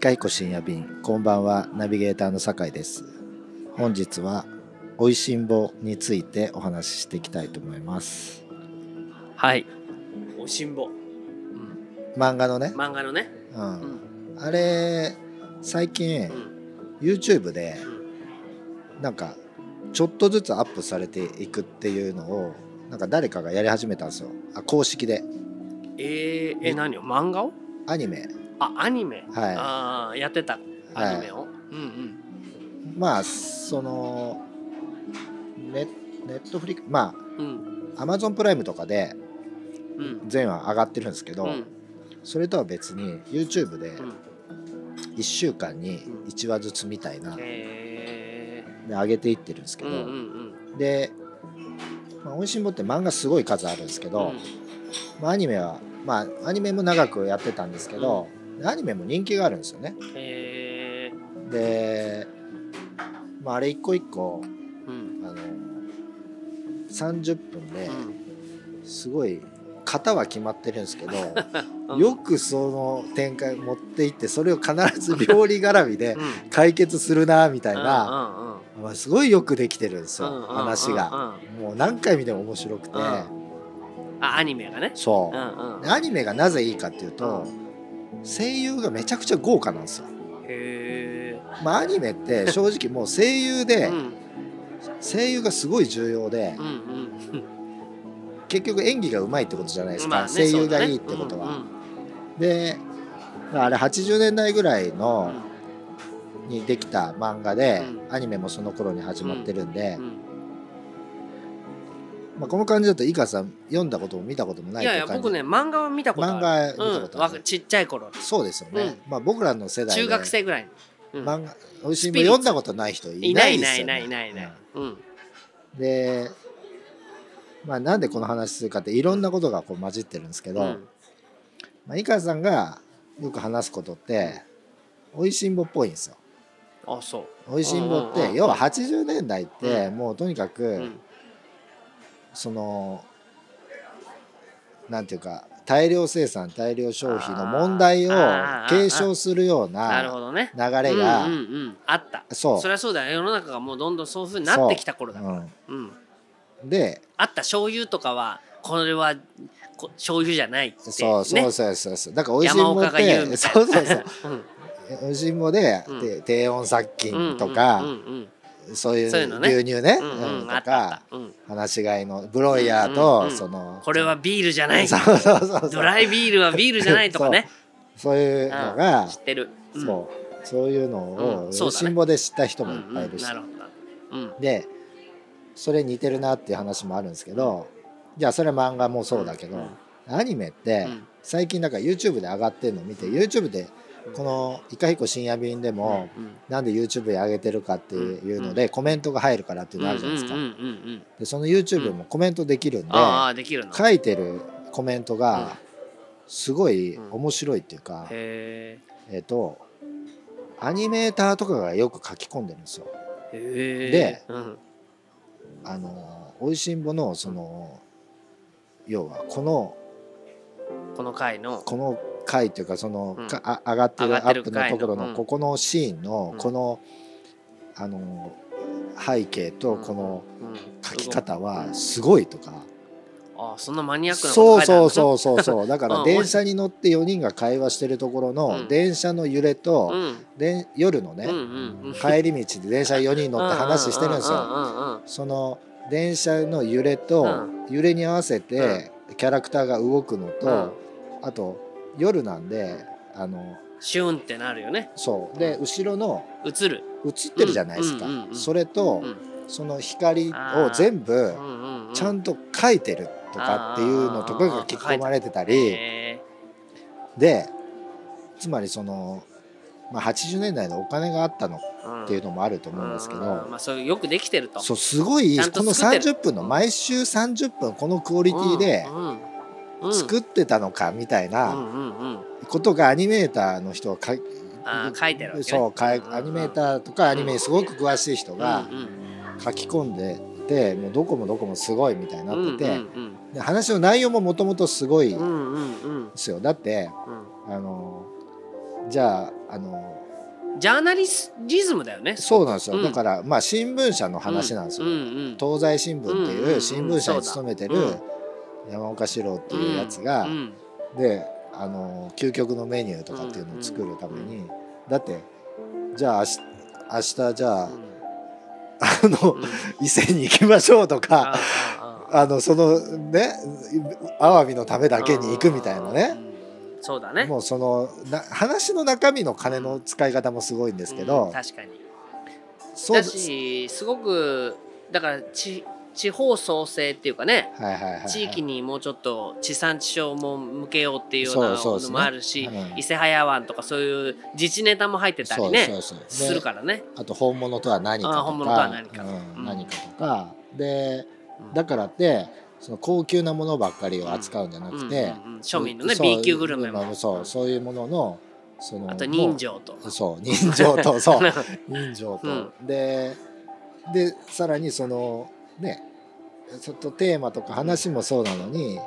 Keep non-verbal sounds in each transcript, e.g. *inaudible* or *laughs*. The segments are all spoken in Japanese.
イカイコ深夜便こんばんはナビゲーターの酒井です。本日は美味しんぼについてお話ししていきたいと思います。はい。おしんぼ、うん、漫画のね、漫画のね、ううん。ん、あれ最近、うん。YouTube でなんかちょっとずつアップされていくっていうのをなんか誰かがやり始めたんですよ。あ公式で。えー、え何を？漫画を？アニメあアニメ、はい。ああやってた。アニメを、うんうん。まあそのネネットフリックまうん。あアマゾンプライムとかでうん。全話上がってるんですけど、うん。それとは別に YouTube でうん。1週間にうん。1話ずつみたいなえで上げていってるんですけー、ど、うんうんで「まあ、おいしんぼ」って漫画すごい数あるんですけうん。ど、まあ、アニメはまあアニメも長くやってたんですけど、アニメも人気があるんですよね。えで、まあ、あれ一個一個ー、うん。あの30分でうん。すごい型は決まってるんですけど、*laughs* うん。よくその展開持っていってそれを必ず料理絡みでうん。解決するなみたいな、うんうんうん。まあ、すごいよくできてるんですよ、うんうんうんうん。話が。もう何回見ても面白くて、うん。あアニメがね。そう。う、んうん。でアニメがなぜいいかっていうと、声優がめちゃくちゃ豪華なんですよ。へまあ、アニメって *laughs* 正直もう声優えで、うん。声優がすごい重要で、うんうん。結局演技がうまいってことじゃないですか、まあね声優がいいってことは。うんであれ80年代ぐらいうん。の、にできた漫画で、うん。アニメもその頃に始まってるんで、うんまあ、この感じだと井川さん読んだことも見たこともないいやいや僕ね漫画は見たことある。漫画見たことある。うんちっちゃい頃そうですよね、まあ、僕らの世代で。中学生ぐらいにうん。漫画「おいしいも」読んだことない人いいなないいですよね。いないいないいないいない。うん。うん。で、まあ、なんでこの話するかっていろんなことがこう混じってるんですけど、うん。まあ、井川さんがよく話すことって「おいしんぼ」っぽいんですよ。あそう。おいしんぼっうんうんうん。て要は80年代ってうもうとにかくうんそのなんていうか大量生産大量消費の問題を継承するような流れがうんうんうん。あった。そう。そりゃそうだよ。世の中がもうどんどんそういうふうになってきた頃だから。う。んうん。であった醤油とかはこれはこ醤油じゃないってそうそうねそうそうそう。だからおいしんぼってそうそうそうう。ん。おいしんぼでうん。で低温殺菌とうんかうんうんそういうそういう牛乳ね。うんとか放し飼いのブロイヤーとんそのこれはビールじゃない。ドライビールはビールじゃないとかね。そういうのうがん。知ってる。うん。そう。そういうのを辛抱で知った人もいっうんぱいいるし、でそれ似てるなっていう話もあるんですけどじゃあそれ漫画もそうだけど、うん。アニメってうん。最近なんか YouTube で上がってるの見て YouTube でこの「イカヒコ深夜便」でもうんなんで YouTube で上げてるかっていうのでコメントが入るからっていうのあるじゃないですか。でその YouTube もコメントできるんで書いてるコメントがすごい面白いっていうかへえっとアニメーターとかがよく書き込んでるんですよ。でうん。あのおいしんぼのその要はこのこの回の。この回っていうかその、うん。かあ上がってるアップのところ回の。ここのシーンのうん。この、あの背景とこのうん書き方はすごいとか、あそんなマニアックなそうそううそうそうそう。*laughs* だかうん。ら電車に乗って4人が会話してるところうのん。電車の揺れと、うん。で夜のね、帰り道で電車4人乗って話してるんですよ。その電車の揺れと、う揺れに合わせてキャラクターが動くのと、うん。あと夜なんであのシュンってなるよね。そう。で後ろの映る。映ってるじゃないですか、うんうんうんうん。それと、うん。その光を全部うんうんうん。ちゃんと描いてるとかっていうのとかが書き込まれてたり。へでつまりその、まあ、80年代のお金があったのーっていうのもあると思うんですけど、うん。まあそういうよくできてると。そうすごいこの作ってる。30分の毎週30分このクオリティでうんうんうん作ってたのかみたいうんなことがアニメーターの人はかい書いてるわけね。そうアニメーターとかアニメにすごく詳しい人が書き込んでてもうどこもどこもすごいみたいになってて、で話の内容ももともとすごいですよ。だってうん。あのじゃああのジャーナリスリズムだよね。そうなんですよ、うん。だからまあ新聞社の話なんですよ、うんうん東西新聞っていうん新聞社に勤めてる山岡四郎っていうやつが、うんであの究極のメニューとかっていうのを作るために、だってじゃあ明日明日じゃあ、あの、うん。伊勢に行きましょうとあかあのそのねアワビのためだけに行くみたいなね。うんそうだね。もうそのな話の中身の金の使い方もすごいんですけど、うん確かに。そうだしすごくだから地地方創生っていうかねはいはいはいはい。地域にもうちょっと地産地消も向けようっていうようなのもあるし、うん。伊勢早湾とかそういう自治ネタも入ってたりねするからね。あと本物とは何かとか。あ本物とは何か。うんうん。何かとか。でうん。だからってその高級なものばっかりを扱うんじゃなくて、うんうんうん。庶民のね B 級グルメも。そうそういうもののそのあと人情と。そう人情とそう。*laughs* 人情と、うん。ででさらにそのねちょっとテーマとか話もそうなのに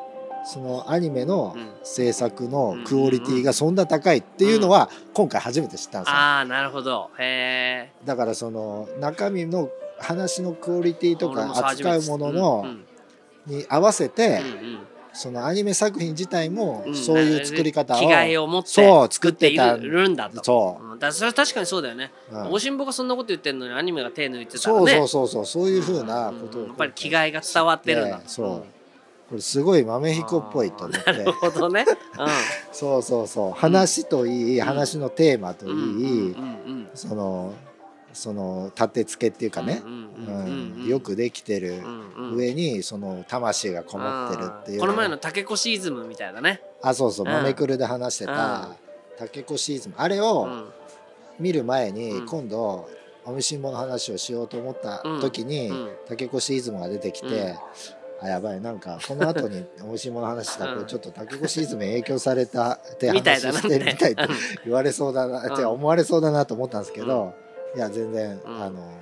そのアニメのうん。制作のクオリティがそんな高いっていうのは今回初めて知ったんですよ。ああなるほど。へえだからその中身の話のクオリティとか扱うもののうん。に合わせてうんそのアニメ作品自体もうん。そういう作り方を着替えを持ってそう作ってい作ってるんだと。そう。ん。だそれは確かにそうだよね。うん。おしんぼがそんなこと言ってるのにアニメが手抜いてたらそうねそうそうそう。そういうふうなことをうん。やっぱり着替えが伝わってるんだねそう。これすごい豆彦っぽいと思って。なるほどね。*laughs* そうそうそう。話といい話のテーマというんうんいうん。そのその立て付けっていうかね。よくできてる上にその魂がこもってるっていう。この前の竹越イズムみたいだね。あそうそう。うん。豆くるで話してた竹越シーズンあれをうん。見る前にうん。今度おみしんぼの話をしようと思った時にうん。竹越イズムが出てきうん。てあやばい。なんかこの後におみしんぼの話したらうちょっと竹越イズムに影響されたって話してるみたいって。うん言われそうだなうん。って思われそうだなと思ったんですけどいや全然うん。あの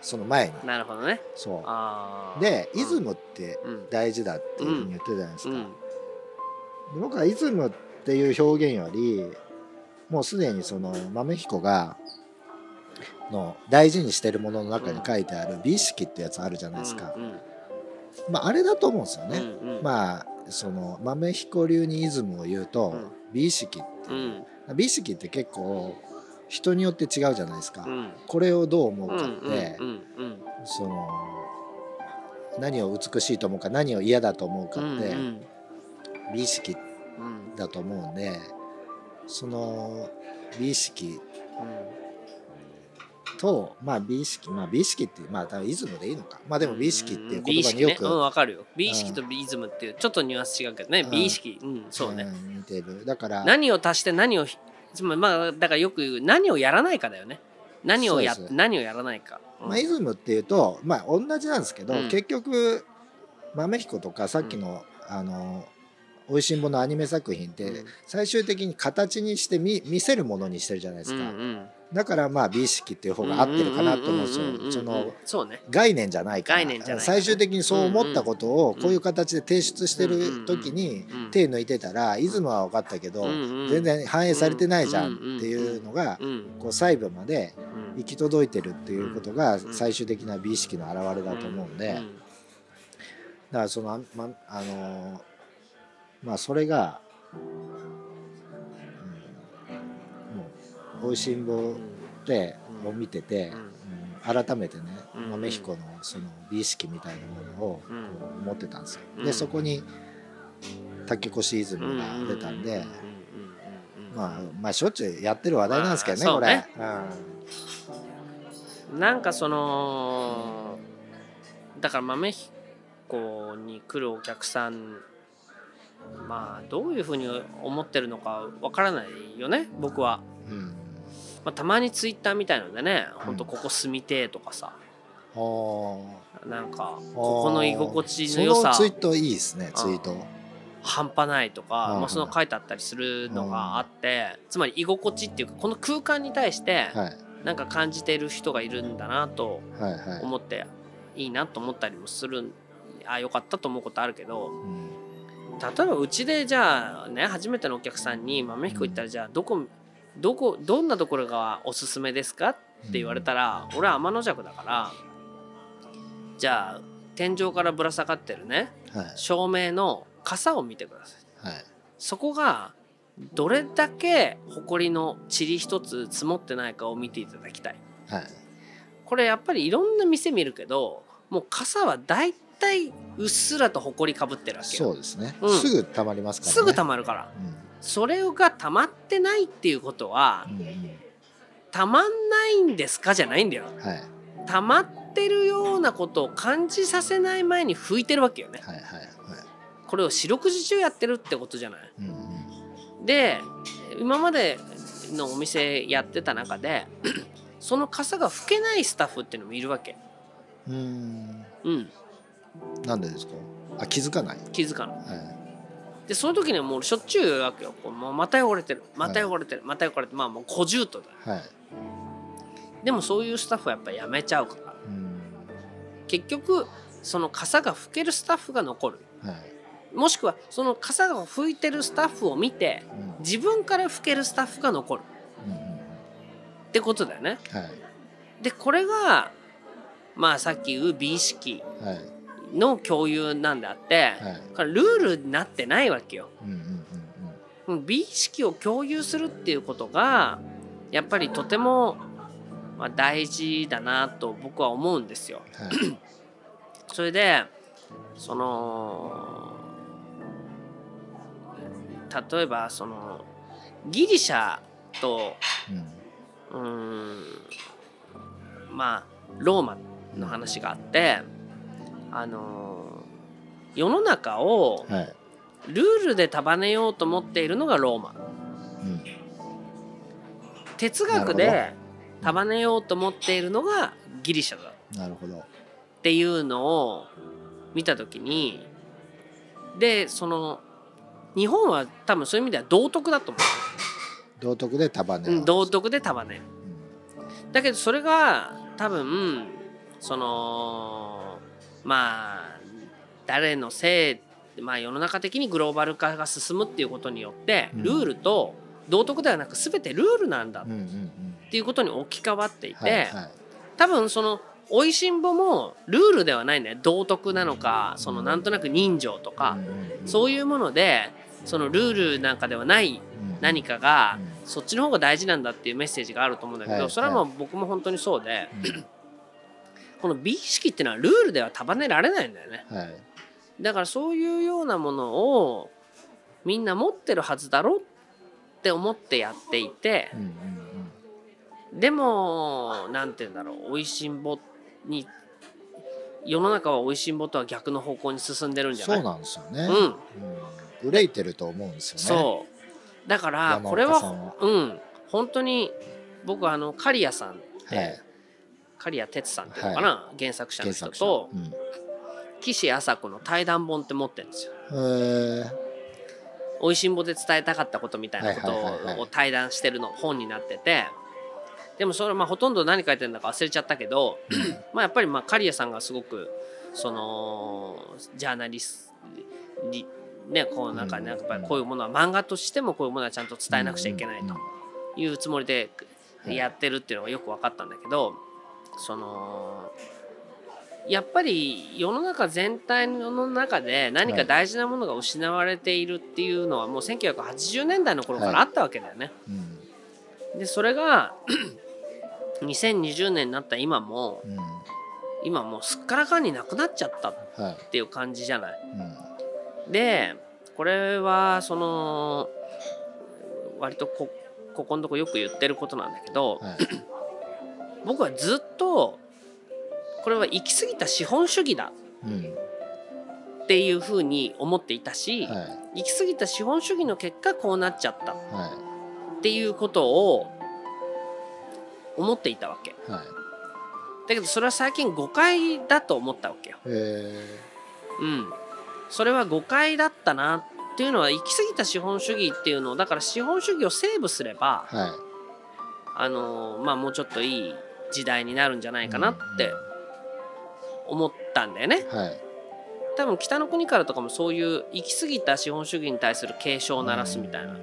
その前に。なるほどね。そう。でうんイズムってうん。大事だっていうふうに言ってたじゃないですか。うん。で僕はイズムっていう表現よりもうすでにその豆彦がの大事にしてるものの中に書いてある美意識ってやつあるじゃないですか、うんまああれだと思うんですよね、うんうん。まあその豆彦流にイズムを言うと、うん。美意識ってう。いう、ん。美意識って結構人によって違うじゃないですか、うん。これをどう思ううんかって、うんうんその何を美しいと思うか何を嫌だと思うかうんって、うん美意識うん。だと思うんでその美意識とまあ美意識まあ美意識ってまあ多分イズムでいいのか。まあでも美意識っていう言葉によく、美意識ね。うんわかるよ。美意識と美イズムっていうちょっとニュアンス違うけどね。うん。美意識。うんそうね。ん似てる。だから何を足して何をひつまりまあだからよく言う何をやらないかだよね。何をや何をやらないか。うん。まあ、イズムっていうとまあ同じなんですけど、うん。結局豆彦とかさっきの、あのおいしんぼのアニメ作品ってうん。最終的に形にして見見せるものにしてるじゃないですか、うんうん。だからまあ美意識っていう方が合ってるかなと思う。んですよその概念じゃないから。概念じゃない最終的にそう思ったことをうんこういう形で提出してる時にうん。手抜いてたらイズムは分かったけど全然反映されてないじゃんっていうのがうんこう細部までうん。行き届いてるっていうことがん最終的な美意識の表れだと思うんで。だかうんらそのあまあのまあそれがうんもう「おいしんぼ」でを見ててうん。うん改めてねうん。豆彦のその美意識みたいなものをうん。こう思ってたんですよ。うん。でそこに竹越イズムが出たんでまあまあしょっちゅうやってる話題なんですけどねこれ。うん。なんかそのだから豆彦に来るお客さんまあどういうふうに思ってるのかわからないよね僕は、うん。まあ、たまにツイッターみたいのでねほんとここ住みてえとかさ。あ。ーなんかここの居心地の良さ。そのツイートいいですねツイート。半端ないとか、うん。まあ、その書いてあったりするのがあってつまり居心地っていうかこの空間に対してはい。なんか感じてる人がいるんだなと思っていいなと思ったりもするあよかったと思うことあるけどうん例えばうちでじゃあね初めてのお客さんに豆彦行ったらじゃあどこどこどんなところがおすすめですかって言われたら俺は天の弱だからじゃあ天井からぶら下がってるねはい。照明の傘を見てください。はい。そこがどれだけ埃の塵一つ積もってないかを見ていただきたい。はい。これやっぱりいろんな店見るけどもう傘はだうっすらと埃かぶってるわけよ。そうですね、うん。すぐ溜まりますからね。すぐ溜まるから。それが溜まってないっていうことはうんうんうん溜まんないんですかじゃないんだよ。はい。溜まってるようなことを感じさせない前に拭いてるわけよね。はいはいはい。これを四六時中やってるってことじゃない？うんうん。で今までのお店やってた中でその傘が拭けないスタッフっていうのもいるわけ。うーん。うんなんでですか？あ気づかない？気づかない。はでその時にはもうしょっちゅう言うわけよ。こうもうまた汚れてる。また汚れてる、また汚れてる。まあもう小獣とだ。はい。でもそういうスタッフはやっぱりやめちゃうから。うん。結局その傘が拭けるスタッフが残る。はい。もしくはその傘が拭いてるスタッフを見てうん。自分から拭けるスタッフが残る。うんうん。ってことだよね。はい。でこれがまあさっき言う美意識。はいの共有なんであって、はい。ルールになってないわけよ。うんうんうんうん。美意識を共有するっていうことがやっぱりとても、まあ、大事だなと僕は思うんですよ。うんはい。*clears throat* それでその例えばそのギリシャとうん。うーんまあローマの話があってあの世の中をはい。ルールで束ねようと思っているのがローマ。うん。哲学で束ねようと思っているのがギリシャだ。なるほど。っていうのを見た時にでその日本は多分そういう意味では道徳だと思道徳で束ね道徳で束ねる。だけどそれが多分そのまあ誰のせいまあ世の中的にグローバル化が進むっていうことによってうん。ルールと道徳ではなく全てルールなんだっていうことに置き換わっていて、多分その「おいしんぼ」もルールではないね。道徳なのかそのなんとなく人情とか、そういうものでそのルールなんかではない何かが、そっちの方が大事なんだっていうメッセージがあると思うんだけど、はいそれはもう僕も本当にそうで、うんこの美意識っていうのはルールでは束ねられないんだよね。はい。だからそういうようなものをみんな持ってるはずだろうって思ってやっていてうんうんでもなんて言うんだろうおいしんぼに世の中はおいしんぼとは逆の方向に進んでるんじゃない？そうなんですよね。うん。うん。憂いてると思うんですよね。そう。だからこれはうん。本当に僕あの刈谷さんって、はい刈谷哲さんっていうのかな、原作者の人とうん。岸麻子の対談本って持ってるんですよ。おいしんぼで伝えたかったことみたいなことはいはいはいはい。を対談してるの本になっててでもそれまあほとんど何書いてるんだか忘れちゃったけど *clears throat* まあやっぱりまあ刈谷さんがすごくそのジャーナリストにねこうなんかねやっぱりこういうものは漫画としてもこういうものはちゃんと伝えなくちゃいけないというつもりでやってるっていうのがよく分かったんだけどそのやっぱり世の中全体の中で何か大事なものが失われているっていうのはもう1980年代の頃からあったわけだよね。うん。でそれが *clears throat* 2020年になった今もうん。今もうすっからかんになくなっちゃったっはいていう感じじゃない。うん。でこれはその割とこここのとこよく言ってることなんだけどはい僕はずっとこれは行き過ぎた資本主義だうん。っていうふうに思っていたし、はい。行き過ぎた資本主義の結果こうなっちゃったっはていうことを思っていたわけ。いはい。だけどそれは最近誤解だと思ったわけよ。えうん、それは誤解だったなっていうのは行き過ぎた資本主義っていうのをだから資本主義をセーブすればーはい。あのまあもうちょっといい時代になるんじゃないかなって思ったんだよね。はい。多分北の国からとかもそういう行き過ぎた資本主義に対する警鐘を鳴らすみたいな。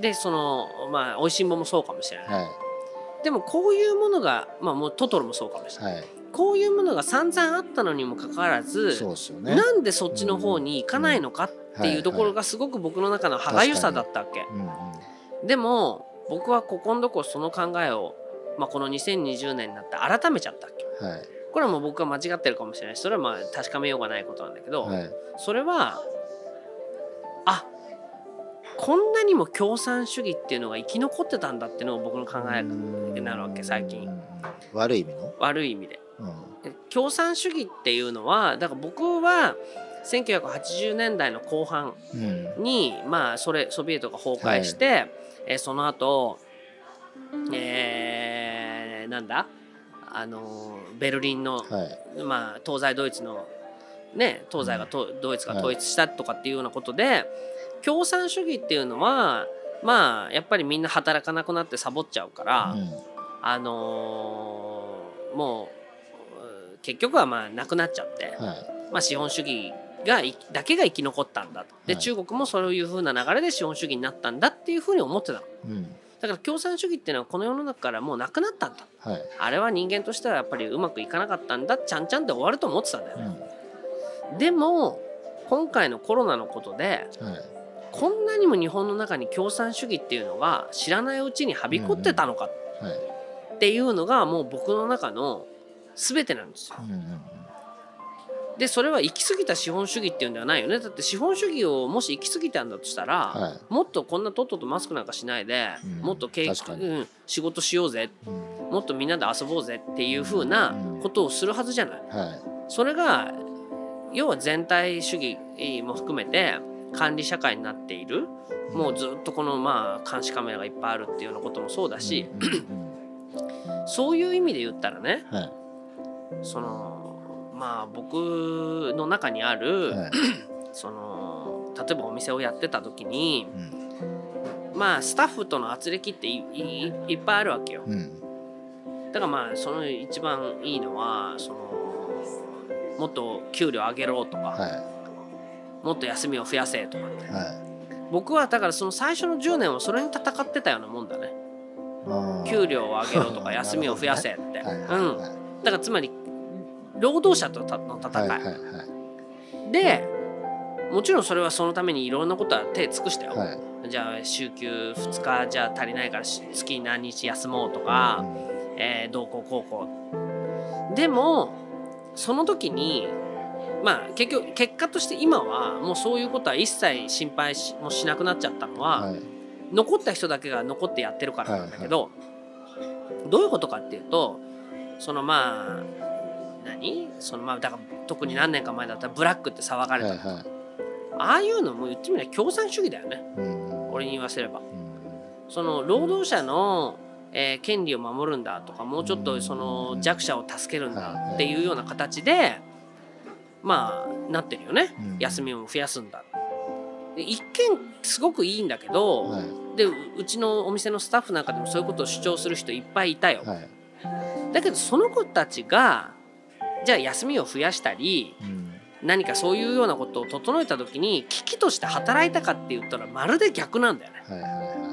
でそのまあ美味しんぼもそうかもしれない、はでもこういうものがまあもうトトロもそうかもしれない、いはい。こういうものが散々あったのにもかかわらずね。なんでそっちの方に行かないのかっていうところがすごく僕の中の歯がゆさだったわけ、うんうん。でも僕はここのとこその考えを、まあ、この2020年になって改めちゃったわけ。はい。これはもう僕は間違ってるかもしれない。しそれはまあ確かめようがないことなんだけど、はい。それはあこんなにも共産主義っていうのが生き残ってたんだっていうのが僕の考えになるわけ最近。悪い意味の？悪い意味で。うん。共産主義っていうのはだから僕は1980年代の後半うん。にまあそれソビエトが崩壊して、えーその後えーなんだ？あのーベルリンの、はい。まあ、東西ドイツのね東西がと、ドイツが統一したとかっていうようなことで、共産主義っていうのはまあやっぱりみんな働かなくなってサボっちゃうから、うん。あのーもうう結局はまあなくなっちゃって、はい。まあ、資本主義がいだけが生き残ったんだと。で、はい。中国もそういう風な流れで資本主義になったんだっていうふうに思ってたの。うんだから共産主義っていうのはこの世の中からもうなくなったんだ。はい。あれは人間としてはやっぱりうまくいかなかったんだ。ちゃんちゃんで終わると思ってたんだよ。うね、ん。でも今回のコロナのことではい。こんなにも日本の中に共産主義っていうのが知らないうちにはびこってたのかはいっていうのがもう僕の中の全てなんですよ。うんうんうんでそれは行き過ぎた資本主義っていうんではないよね。だって資本主義をもし行き過ぎたんだとしたら、はもっとこんなとっととマスクなんかしないで、うん。もっとけい確かに。うん、仕事しようぜ。うん。もっとみんなで遊ぼうぜっていう風なことをするはずじゃない。はい。それが要は全体主義も含めて管理社会になっている。もうずっとこのまあ監視カメラがいっぱいあるっていうようなこともそうだし、うんうんそういう意味で言ったらねうんはい。そのまあ僕の中にある、はい。*clears throat* その例えばお店をやってた時にうん。まあスタッフとの圧力っていいいっぱいあるわけよ。うん。だからまあその一番いいのはそのもっと給料上げろとか、はもっと休みを増やせとかって。いはい。僕はだからその最初の10年はそれに戦ってたようなもんだね。給料を上げろとか *laughs* 休みを増やせって、はいはいうん。はいだからつまり労働者との戦い、はいはいはい。でもちろんそれはそのためにいろんなことは手尽くしたよ、はい。じゃあ週休2日じゃ足りないからし月に何日休もうとか、えー、どうこうこうこう。でもその時にまあ結局結果として今はもうそういうことは一切心配しもしなくなっちゃったのは、はい。残った人だけが残ってやってるからなんだけど、どういうことかっていうとそのまあ何？そのまあだから特に何年か前だったらブラックって騒がれた、はいはい。ああいうのも言ってみれば共産主義だよね。うん。俺に言わせれば。うん。その労働者の、えー権利を守るんだとかもうちょっとその弱者を助けるんだっていうような形でまあなってるよね。うん。休みを増やすんだ。で一見すごくいいんだけど、はい。でううちのお店のスタッフなんかでもそういうことを主張する人いっぱいいたよ。はい。だけどその子たちがじゃあ休みを増やしたりうん。何かそういうようなことを整えた時に危機として働いたかって言ったらまるで逆なんだよね。はいはいはい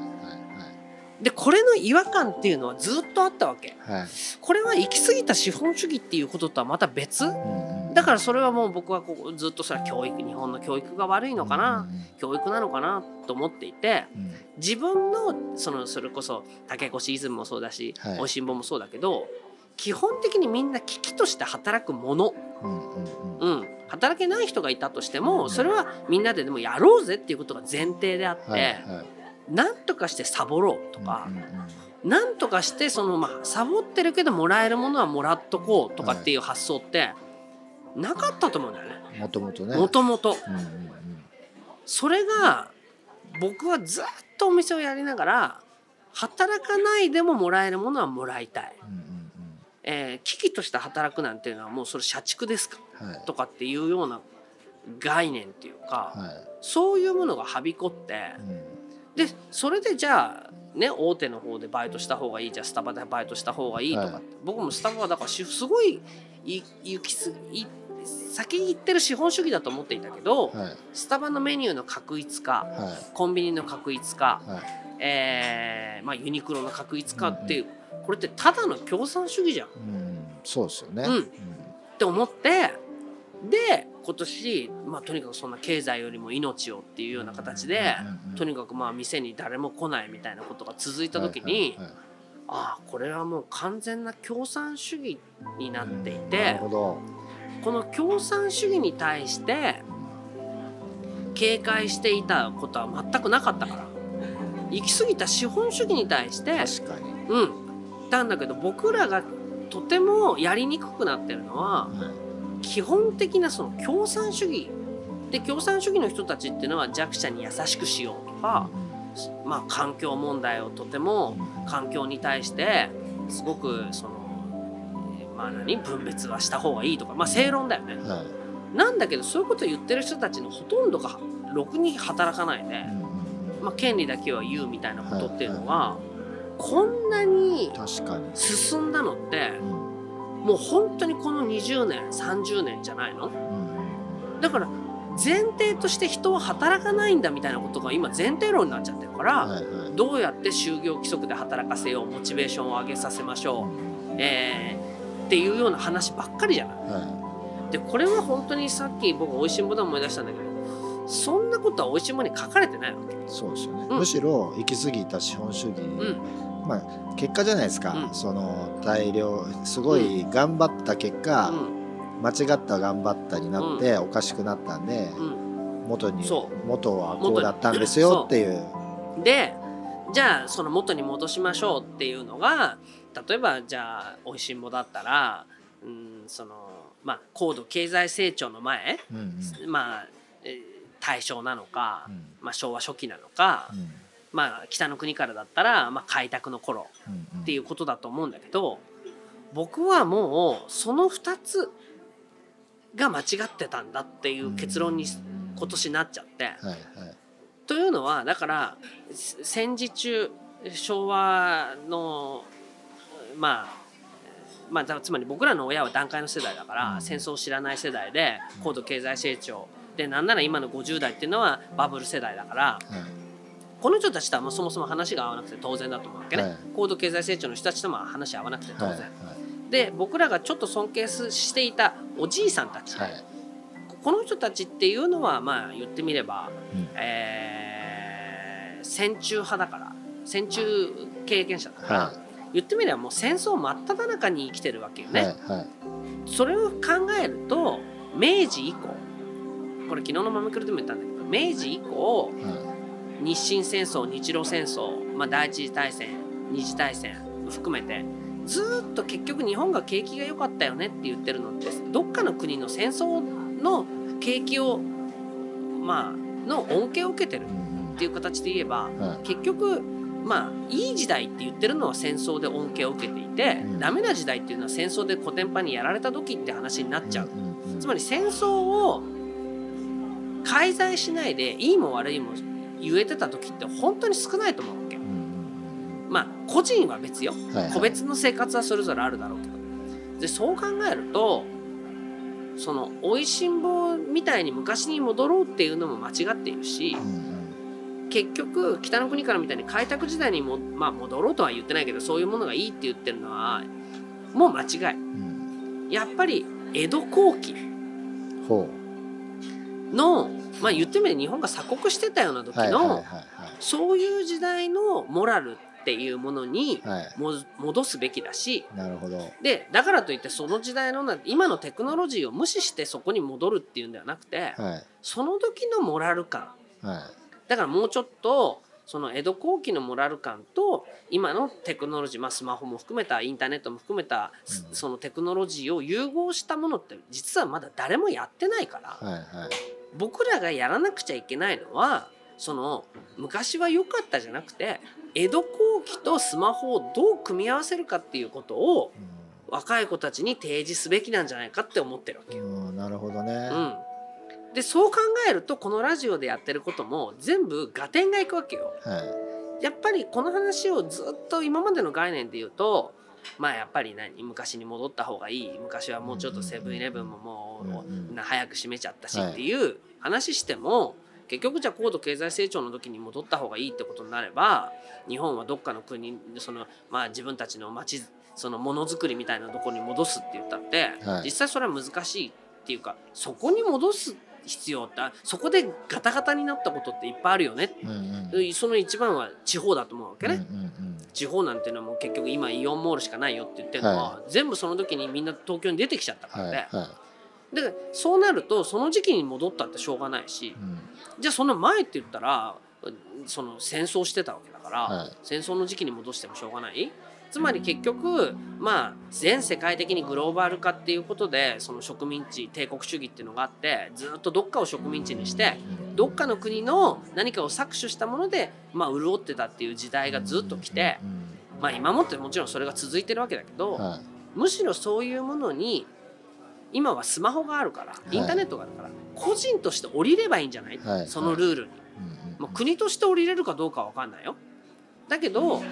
でこれの違和感っていうのはずっとあったわけ。はい。はいこれは行き過ぎた資本主義っていうこととはまた別。うんうんだからそれはもう僕はここずっとそれは教育日本の教育が悪いのかな教育なのかなと思っていてうんうん。自分のそのそれこそ竹越イズムもそうだしはい。おいしんぼもそうだけど基本的にみんな危機として働くもの、うんうんうん。うん、働けない人がいたとしてもうん。それはみんなででもやろうぜっていうことが前提であって、はいはい。なんとかしてサボろうとかうん、うんなんとかしてそのまあサボってるけどもらえるものはもらっとこうとかっていう発想ってなかったと思うんだよね。うんもともとね。もともと。うんうん。それが僕はずっとお店をやりながら働かないでももらえるものはもらいたい、うんうんえー危機として働くなんていうのはもうそれ社畜ですか？うんはい。とかっていうような概念っていうか、はい。そういうものがはびこってうん。でそれでじゃあね大手の方でバイトした方がいいじゃあスタバでバイトした方がいいとかって、はい僕もスタバはだからしすごいい行き過ぎ先に行ってる資本主義だと思っていたけど、はい。スタバのメニューの確一化はコンビニの確一化、えーまあ、ユニクロの確一化っていう、これってただの共産主義じゃん。っうんそうですよね。うん。て思ってで今年、まあ、とにかくそんな経済よりも命をっていうような形で、とにかくまあ店に誰も来ないみたいなことが続いた時に、はいはいはいああこれはもう完全な共産主義になっていなてるほど。この共産主義に対して警戒していたことは全くなかったから。行き過ぎた資本主義に対して確かに。うんなんだけど僕らがとてもやりにくくなってるのははい基本的なその共産主義で共産主義の人たちっていうのは弱者に優しくしようとか、まあ、環境問題をとても環境に対してすごくその、えーまあ何分別はした方がいいとかまあ正論だよね。はいなんだけどそういうことを言ってる人たちのほとんどがろくに働かないで、まあ、権利だけは言うみたいなことっていうのは、こんなに確かに。進んだのってうん。もう本当にこの20年30年じゃないの？うん。だから前提として人は働かないんだみたいなことが今前提論になっちゃってるから、はいはい。どうやって就業規則で働かせようモチベーションを上げさせましょう、えーっていうような話ばっかりじゃない？はでこれは本当にさっき僕おいしんぼで思い出したんだけどそんなことはおいしんぼに書かれてないわけ。いそうですよね。うん。むしろ行き過ぎた資本主義うんまあ結果じゃないですか。うん。その大量すごい頑張った結う果ん。間違った頑張ったになっておかしくなったんでうん。元にそ元はこうだったんですよっていう。*laughs* でじゃあその元に戻しましょうっていうのが例えばじゃあおいしんぼだったらうんそのまあ高度経済成長の前うんうん。まあえー大正なのか、うん。まあ、昭和初期なのか、うんまあ、北の国からだったら、まあ、開拓の頃うんっていうことだと思うんだけど僕はもうその2つが間違ってたんだっていう結論に今年なっちゃって。はいはい。というのはだからせ戦時中昭和のまあまあ、だつまり僕らの親は団塊の世代だから、うん。戦争を知らない世代で高度経済成長でなんなら今の50代っていうのはバブル世代だからはいこの人たちとはもうそもそも話が合わなくて当然だと思うわけね、はい。高度経済成長の人たちとも話合わなくて当然、はいで僕らがちょっと尊敬すしていたおじいさんたち、はい。はいこの人たちっていうのはまあ言ってみれば、うん。えー戦中派だから戦中経験者だから、は言ってみればもう戦争真っ只中に生きてるわけよいね。はいはい。それを考えると明治以降これ昨日のマメクルでも言ったんだけど明治以降は日清戦争日露戦争、まあ、第一次大戦二次大戦含めてずーっと結局日本が景気が良かったよねって言ってるのってどっかの国の戦争の景気をまあの恩恵を受けてるっていう形で言えば結局まあいい時代って言ってるのは戦争で恩恵を受けていて、うん。ダメな時代っていうのは戦争でコテンパンにやられた時って話になっちゃう。つまり戦争を介在しないでいいも悪いも言えてた時って本当に少ないと思うわけ。うんうんまあ個人は別よ。うんはいはい。個別の生活はそれぞれあるだろうけど。でそう考えるとその「おいしん坊」みたいに昔に戻ろうっていうのも間違っているしうんうん。結局北の国からみたいに開拓時代にも、まあ、戻ろうとは言ってないけどそういうものがいいって言ってるのはもう間違い。うん。やっぱり江戸後期。ほのまあ言ってみれば日本が鎖国してたような時のそういう時代のモラルっていうものにも戻すべきだしなるほど。でだからといってその時代のな今のテクノロジーを無視してそこに戻るっていうんではなくてはい。その時のモラル感。はい。だからもうちょっとその江戸後期のモラル感と今のテクノロジー、まあ、スマホも含めたインターネットも含めたうん。そのテクノロジーを融合したものって実はまだ誰もやってないからはいはい。僕らがやらなくちゃいけないのはその昔は良かったじゃなくて江戸後期とスマホをどう組み合わせるかっていうことを若い子たちに提示すべきなんじゃないかって思ってるわけよ。なるほどね。うん、でそう考えるとこのラジオでやってることも全部合点がいくわけよ。はい。やっぱりこの話をずっと今までの概念で言うとまあやっぱり何？昔に戻った方がいい。昔はもうちょっとセブンイレブンももう早く閉めちゃったしはい。っていう話しても結局じゃあ高度経済成長の時に戻った方がいいってことになれば日本はどっかの国そのまあ自分たちの町そのものづくりみたいなところに戻すって言ったって、はい。実際それは難しいっていうかそこに戻す必要ってそこでガタガタになったことっていっぱいあるよね、うんうんその一番は地方だと思うわけね。うんうんうん地方なんていうのはもう結局今イオンモールしかないよって言ってるのは、は全部その時にみんな東京に出てきちゃったからはいね、はでそうなるとその時期に戻ったってしょうがないしいうん。じゃあその前って言ったらその戦争してたわけだから、はい。戦争の時期に戻してもしょうがないつまり結局まあ全世界的にグローバル化っていうことでその植民地帝国主義っていうのがあってずっとどっかを植民地にしてどっかの国の何かを搾取したものでまあ潤ってたっていう時代がずっと来てうんまあ今もってもちろんそれが続いてるわけだけど、むしろそういうものに今はスマホがあるからい。インターネットがあるから、個人として降りればいいんじゃない、はい。そのルールに、もう国として降りれるかどうかは分かんないよ。だけど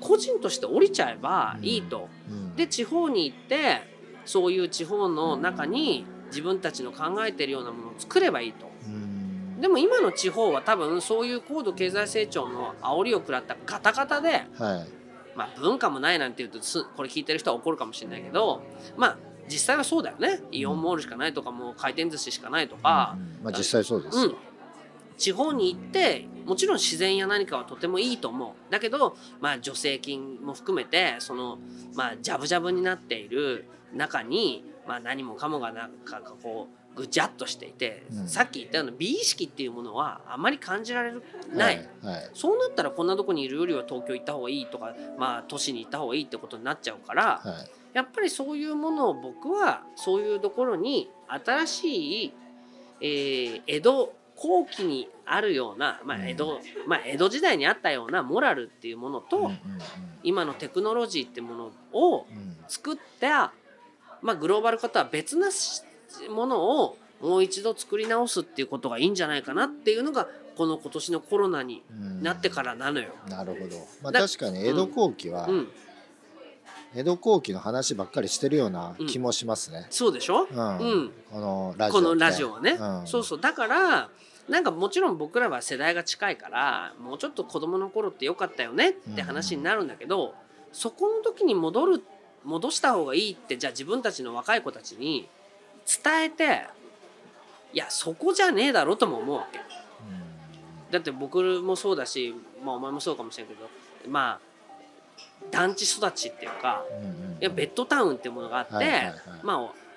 個人として降りちゃえばいいと、うん。で地方に行ってそういう地方の中に自分たちの考えてるようなものを作ればいいと。うん。でも今の地方は多分そういう高度経済成長の煽りを食らったガタガタではい。まあ、文化もないなんて言うとすこれ聞いてる人は怒るかもしれないけどまあ実際はそうだよね。イオンモールしかないとかもう回転寿司しかないとか、うん。まあ実際そうです。うん、地方に行ってもちろん自然や何かはとてもいいと思う。だけど、まあ、助成金も含めてその、まあ、ジャブジャブになっている中に、まあ、何もかもがなんかこうぐちゃっとしていて、うん。さっき言ったような美意識っていうものはあまり感じられるない。はいはい。そうなったらこんなとこにいるよりは東京行った方がいいとか、まあ、都市に行った方がいいってことになっちゃうから、はい。やっぱりそういうものを僕はそういうところに新しい、えー江戸後期にあるような、まあ江戸まあ、江戸時代にあったようなモラルっていうものと、うんうんうん。今のテクノロジーってものをうん。作った、まあ、グローバル化とは別なしものをもう一度作り直すっていうことがいいんじゃないかなっていうのがこの今年のコロナにうん。なってからなのよ。なるほど、まあ、だ確かに江戸後期は、うん、江戸後期の話ばっかりしてるような気もしますね、そうでしょ、うん。うん。このラジオこのラジオはね、うん。そうそう。だからなんかもちろん僕らは世代が近いからもうちょっと子供の頃ってよかったよねって話になるんだけど、そこの時に戻る戻した方がいいってじゃあ自分たちの若い子たちに伝えていやそこじゃねえだろとも思うわけだって僕もそうだし、まあ、お前もそうかもしれんけどまあ団地育ちっていうかうんうんうん。いやベッドタウンっていうものがあって、はいはいはい。まあ、えー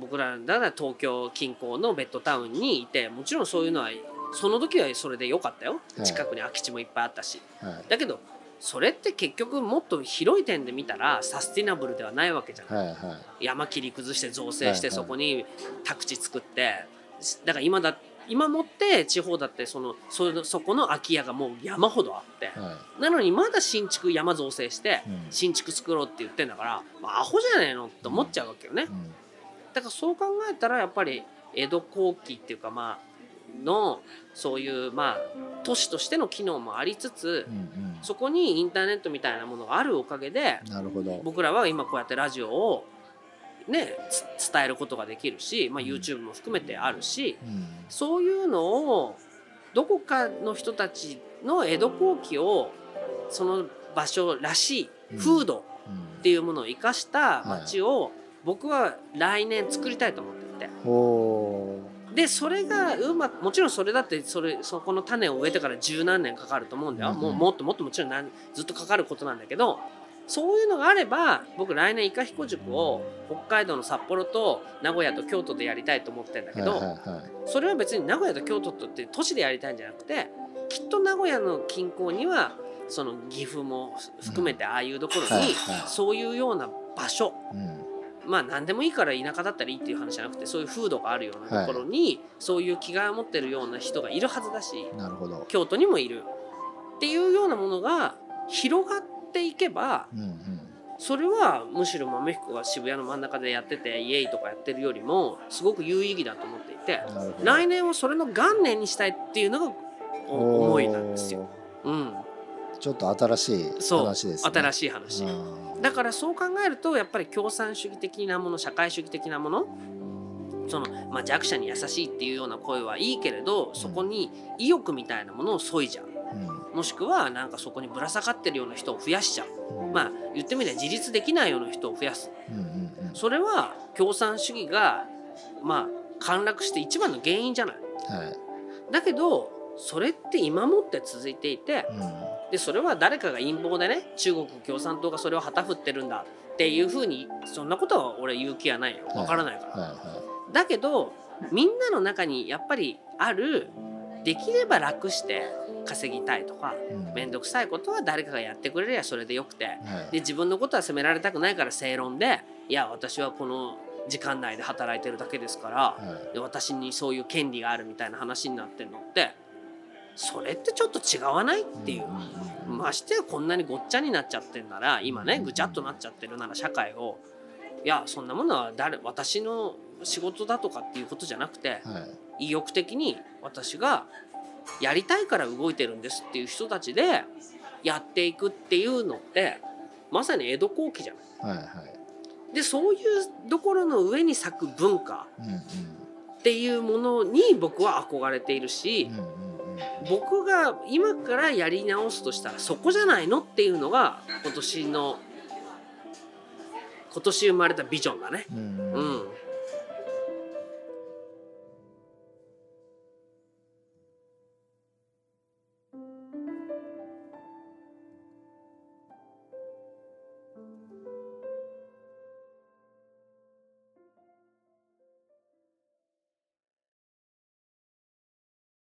僕らだから東京近郊のベッドタウンにいてもちろんそういうのはその時はそれで良かったよ。はい。近くに空き地もいっぱいあったし、はい。だけどそれって結局もっと広い点で見たらサスティナブルではないわけじゃん、はいはい。山切り崩して造成してそこに宅地作って。だから今だ今もって地方だってそのそそこの空き家がもう山ほどあって、はなのにまだ新築山造成していうん。新築作ろうって言ってんだから、まあ、アホじゃねえのって思っちゃうわけよね。うんだからそう考えたらやっぱり江戸後期っていうかまあのそういうまあ都市としての機能もありつつうんそこにインターネットみたいなものがあるおかげで僕らは今こうやってラジオをねつ伝えることができるし、まあ、うん。YouTube も含めてあるしうん。そういうのをどこかの人たちの江戸後期をその場所らしい風土うんっていうものを生かした街を僕は来年作りたいと思っていてほでそれがうまくもちろんそれだってそれそこの種を植えてから十何年かかると思うんだよ、うんうん。もうもっともっともちろんなんずっとかかることなんだけどそういうのがあれば僕来年イカ彦塾を北海道の札幌と名古屋と京都でやりたいと思ってるんだけど、それは別に名古屋と京都とって都市でやりたいんじゃなくてきっと名古屋の近郊にはその岐阜も含めてああいうところにそういうような場所うんまあ何でもいいから田舎だったらいいっていう話じゃなくてそういう風土があるようなところにそういう気概を持ってるような人がいるはずだしなるほど。京都にもいるっていうようなものが広がっていけばうんうん。それはむしろ豆彦が渋谷の真ん中でやっててイエイとかやってるよりもすごく有意義だと思っていてなるほど。来年はそれの元年にしたいっていうのがお思いなんですよ。うん、ちょっと新しいそう話ですね。新しい話。うんだからそう考えるとやっぱり共産主義的なもの社会主義的なものその、まあ、弱者に優しいっていうような声はいいけれどそこに意欲みたいなものを削いじゃう。うん。もしくはなんかそこにぶら下がってるような人を増やしちゃう。うん。まあ言ってみれば自立できないような人を増やす。それは共産主義がまあ陥落して一番の原因じゃない。うんはい。だけどそれって今もって続いていてうん。でそれは誰かが陰謀でね中国共産党がそれを旗振ってるんだっていうふうにそんなことは俺言う気はないよ。わからないから。はいはだけどみんなの中にやっぱりあるできれば楽して稼ぎたいとかいうん。面倒くさいことは誰かがやってくれりゃそれでよくてはい。で自分のことは責められたくないから正論でいや私はこの時間内で働いてるだけですからはい。で私にそういう権利があるみたいな話になってるのってそれってちょっと違わないっていう。ましてやこんなにごっちゃになっちゃってんなら今ねぐちゃっとなっちゃってるなら社会をいやそんなものは誰私の仕事だとかっていうことじゃなくてはい。意欲的に私がやりたいから動いてるんですっていう人たちでやっていくっていうのってまさに江戸後期じゃない。はいはい。でそういうところの上に咲く文化っていうものに僕は憧れているしうんうんうん僕が今からやり直すとしたらそこじゃないのっていうのが今年の今年生まれたビジョンだね。うんうん